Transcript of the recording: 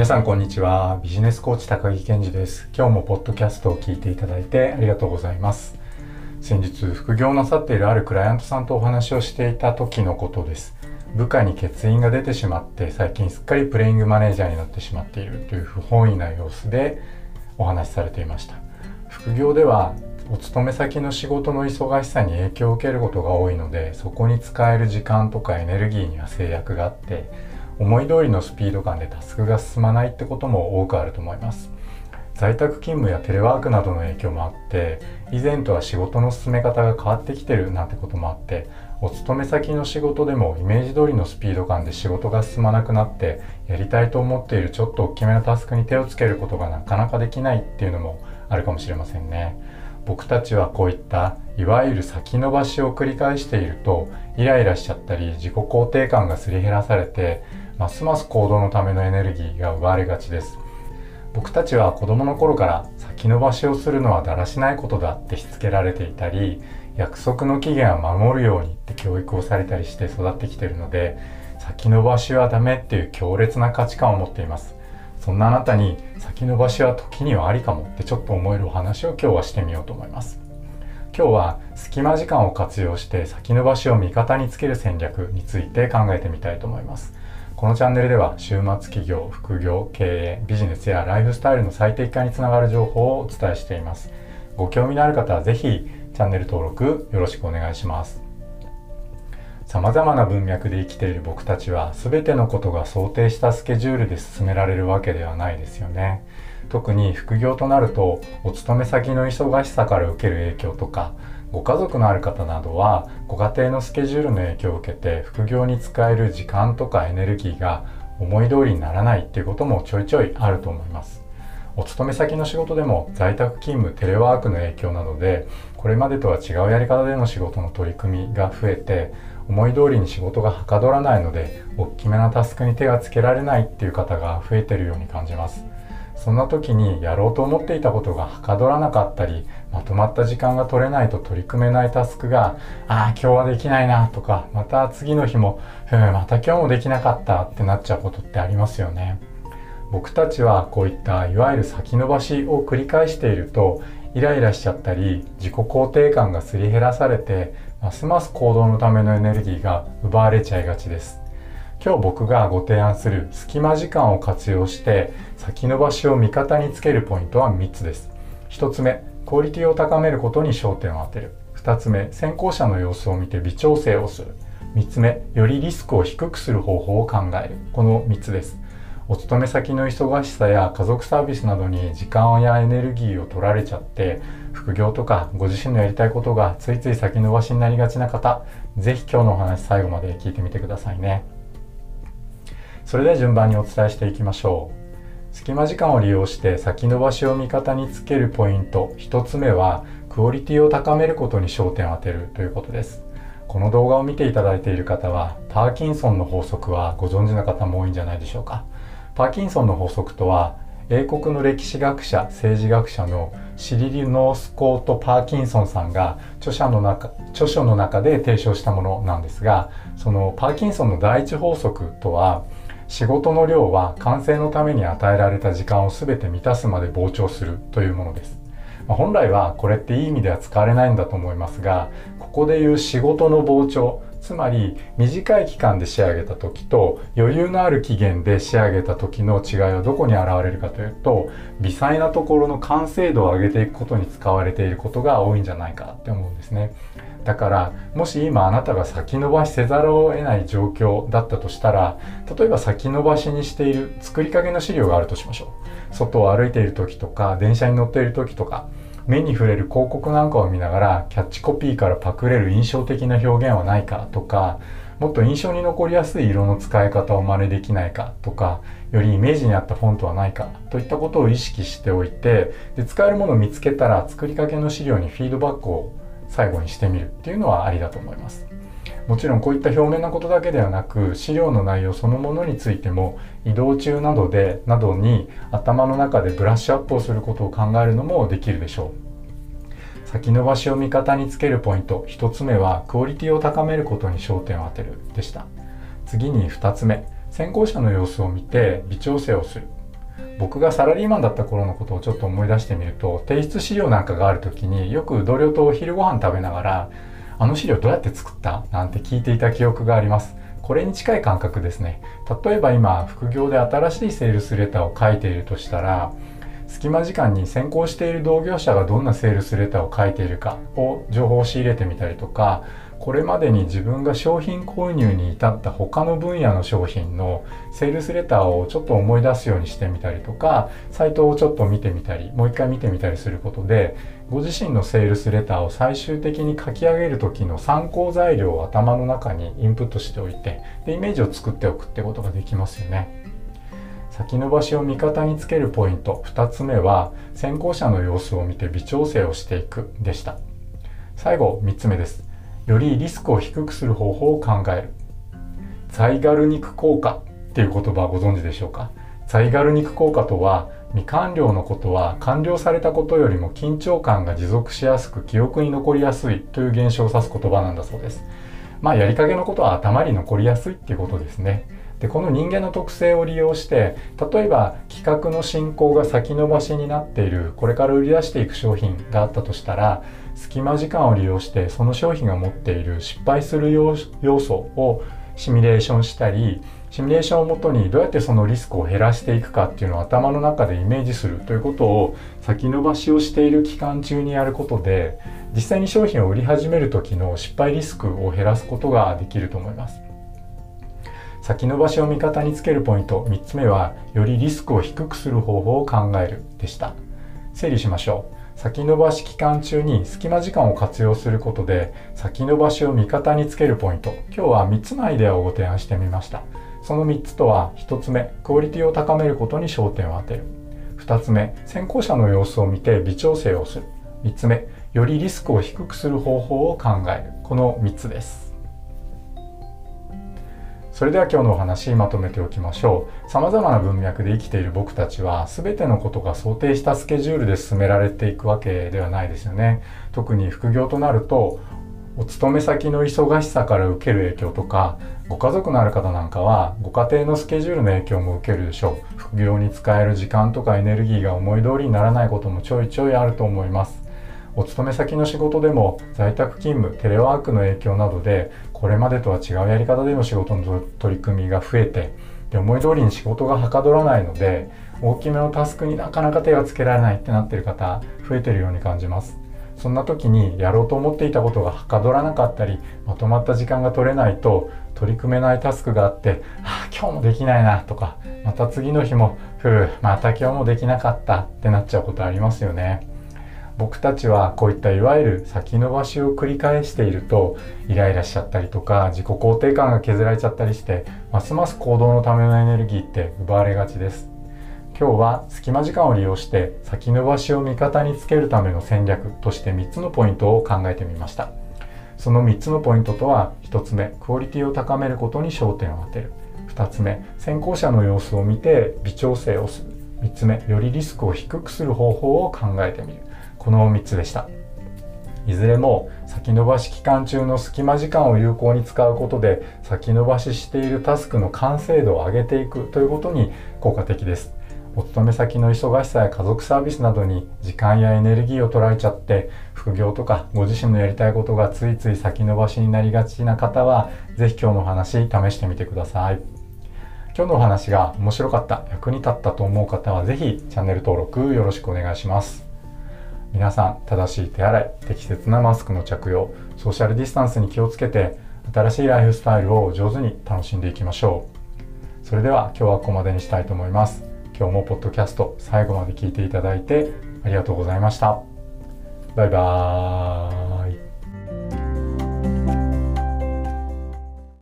皆さんこんにちは。ビジネスコーチ高木健二です。今日もポッドキャストを聞いていただいてありがとうございます。先日副業なさっているあるクライアントさんとお話をしていた時のことです。部下に欠員が出てしまって最近すっかりプレイングマネージャーになってしまっているという不本意な様子でお話しされていました。副業ではお勤め先の仕事の忙しさに影響を受けることが多いのでそこに使える時間とかエネルギーには制約があって思い通りのスピード感でタスクが進まないってことも多くあると思います。在宅勤務やテレワークなどの影響もあって以前とは仕事の進め方が変わってきてるなんてこともあってお勤め先の仕事でもイメージ通りのスピード感で仕事が進まなくなってやりたいと思っているちょっと大きめのタスクに手をつけることがなかなかできないっていうのもあるかもしれませんね。僕たちはこういったいわゆる先延ばしを繰り返しているとイライラしちゃったり自己肯定感がすり減らされてますます行動のためのエネルギーが奪われがちです。僕たちは子供の頃から先延ばしをするのはだらしないことだってしつけられていたり約束の期限は守るようにって教育をされたりして育ってきているので先延ばしはダメっていう強烈な価値観を持っています。そんなあなたに先延ばしは時にはありかもってちょっと思えるお話を今日はしてみようと思います。今日は隙間時間を活用して先延ばしを味方につける戦略について考えてみたいと思います。このチャンネルでは週末企業、副業、経営、ビジネスやライフスタイルの最適化につながる情報をお伝えしています。ご興味のある方はぜひチャンネル登録よろしくお願いします。様々な文脈で生きている僕たちは全てのことが想定したスケジュールで進められるわけではないですよね。特に副業となるとお勤め先の忙しさから受ける影響とかご家族のある方などはご家庭のスケジュールの影響を受けて副業に使える時間とかエネルギーが思い通りにならないっていうこともちょいちょいあると思います。お勤め先の仕事でも在宅勤務テレワークの影響などでこれまでとは違うやり方での仕事の取り組みが増えて思い通りに仕事がはかどらないので大きめなタスクに手がつけられないっていう方が増えてるように感じます。そんな時にやろうと思っていたことがはかどらなかったりまとまった時間が取れないと取り組めないタスクがああ今日はできないなとかまた次の日もふまた今日もできなかったってなっちゃうことってありますよね。僕たちはこういったいわゆる先延ばしを繰り返しているとイライラしちゃったり自己肯定感がすり減らされてますます行動のためのエネルギーが奪われちゃいがちです。今日僕がご提案する隙間時間を活用して先延ばしを味方につけるポイントは3つです。1つ目クオリティを高めることに焦点を当てる。2つ目先行者の様子を見て微調整をする。3つ目よりリスクを低くする方法を考える。この3つです。お勤め先の忙しさや家族サービスなどに時間やエネルギーを取られちゃって副業とかご自身のやりたいことがついつい先延ばしになりがちな方是非今日のお話最後まで聞いてみてくださいね。それでは順番にお伝えしていきましょう。隙間時間を利用して先延ばしを味方につけるポイント。1つ目はクオリティを高めることに焦点を当てる。ということです。この動画を見ていただいている方はパーキンソンの法則はご存知の方も多いんじゃないでしょうか。パーキンソンの法則とは英国の歴史学者政治学者のシリル・ノースコート・パーキンソンさんが著者の中著書の中で提唱したものなんですがそのパーキンソンの第一法則とは仕事の量は完成のために与えられた時間を全て満たすまで膨張するというものです。まあ、本来はこれっていい意味では使われないんだと思いますがここでいう仕事の膨張つまり短い期間で仕上げた時と余裕のある期限で仕上げた時の違いはどこに現れるかというと微細なところの完成度を上げていくことに使われていることが多いんじゃないかって思うんですね。だからもし今あなたが先延ばしせざるを得ない状況だったとしたら例えば先延ばしにしている作りかけの資料があるとしましょう外を歩いている時とか電車に乗っている時とか目に触れる広告なんかを見ながらキャッチコピーからパクれる印象的な表現はないかとかもっと印象に残りやすい色の使い方を真似できないかとかよりイメージに合ったフォントはないかといったことを意識しておいてで使えるものを見つけたら作りかけの資料にフィードバックを最後にしてみるっていうのはありだと思います。もちろんこういった表面なことだけではなく資料の内容そのものについても移動中などでなどに頭の中でブラッシュアップをすることを考えるのもできるでしょう。先延ばしを味方につけるポイント1つ目はクオリティを高めることに焦点を当てるでした。次に2つ目先行者の様子を見て微調整をする。僕がサラリーマンだった頃のことをちょっと思い出してみると提出資料なんかがある時によく同僚とお昼ご飯食べながら「あの資料どうやって作った?」なんて聞いていた記憶がありますこれに近い感覚ですね例えば今副業で新しいセールスレターを書いているとしたら隙間時間に先行している同業者がどんなセールスレターを書いているかを情報を仕入れてみたりとかこれまでに自分が商品購入に至った他の分野の商品のセールスレターをちょっと思い出すようにしてみたりとかサイトをちょっと見てみたりもう一回見てみたりすることでご自身のセールスレターを最終的に書き上げる時の参考材料を頭の中にインプットしておいてでイメージを作っておくってことができますよね。先延ばしを味方につけるポイント2つ目は先行者の様子を見て微調整をしていくでした最後3つ目ですよりリスクを低くする方法を考える。ザイガルニク効果っていう言葉ご存知でしょうか？ザイガルニク効果とは未完了のことは完了されたことよりも緊張感が持続しやすく記憶に残りやすいという現象を指す言葉なんだそうです。まあやりかけのことは頭に残りやすいっていうことですね。でこの人間の特性を利用して例えば企画の進行が先延ばしになっているこれから売り出していく商品があったとしたら隙間時間を利用してその商品が持っている失敗する要素をシミュレーションしたりシミュレーションをもとにどうやってそのリスクを減らしていくかっていうのを頭の中でイメージするということを先延ばしをしている期間中にやることで実際に商品を売り始める時の失敗リスクを減らすことができると思います。先延ばしを味方につけるポイント3つ目はよりリスクを低くする方法を考えるでした整理しましょう先延ばし期間中に隙間時間を活用することで先延ばしを味方につけるポイント。今日は3つのアイデアをご提案してみました。その3つとは1つ目クオリティを高めることに焦点を当てる。2つ目先行者の様子を見て微調整をする。3つ目よりリスクを低くする方法を考える。この3つです。それでは今日のお話まとめておきましょう。様々な文脈で生きている僕たちは全てのことが想定したスケジュールで進められていくわけではないですよね。特に副業となるとお勤め先の忙しさから受ける影響とかご家族のある方なんかはご家庭のスケジュールの影響も受けるでしょう。副業に使える時間とかエネルギーが思い通りにならないこともちょいちょいあると思います。お勤め先の仕事でも在宅勤務テレワークの影響などでこれまでとは違うやり方での仕事の取り組みが増えてで思い通りに仕事がはかどらないので大きめのタスクになかなか手がつけられないってなってる方増えてるように感じます。そんな時にやろうと思っていたことがはかどらなかったりまとまった時間が取れないと取り組めないタスクがあって「ああ今日もできないな」とかまた次の日も「ふうまた今日もできなかった」ってなっちゃうことありますよね。僕たちはこういったいわゆる先延ばしを繰り返しているとイライラしちゃったりとか自己肯定感が削られちゃったりしてますます行動のためのエネルギーって奪われがちです。今日は隙間時間を利用して先延ばしを味方につけるための戦略として3つのポイントを考えてみました。その3つのポイントとは1つ目クオリティを高めることに焦点を当てる。2つ目先行者の様子を見て微調整をする。3つ目よりリスクを低くする方法を考えてみる。この3つでした。いずれも先延ばし期間中の隙間時間を有効に使うことで先延ばししているタスクの完成度を上げていくということに効果的です。お勤め先の忙しさや家族サービスなどに時間やエネルギーを取られちゃって副業とかご自身のやりたいことがついつい先延ばしになりがちな方は是非今日のお話試してみてください。今日のお話が面白かった役に立ったと思う方は是非チャンネル登録よろしくお願いします。皆さん正しい手洗い適切なマスクの着用ソーシャルディスタンスに気をつけて新しいライフスタイルを上手に楽しんでいきましょう。それでは今日はここまでにしたいと思います。今日もポッドキャスト最後まで聞いていただいてありがとうございました。バイバーイ。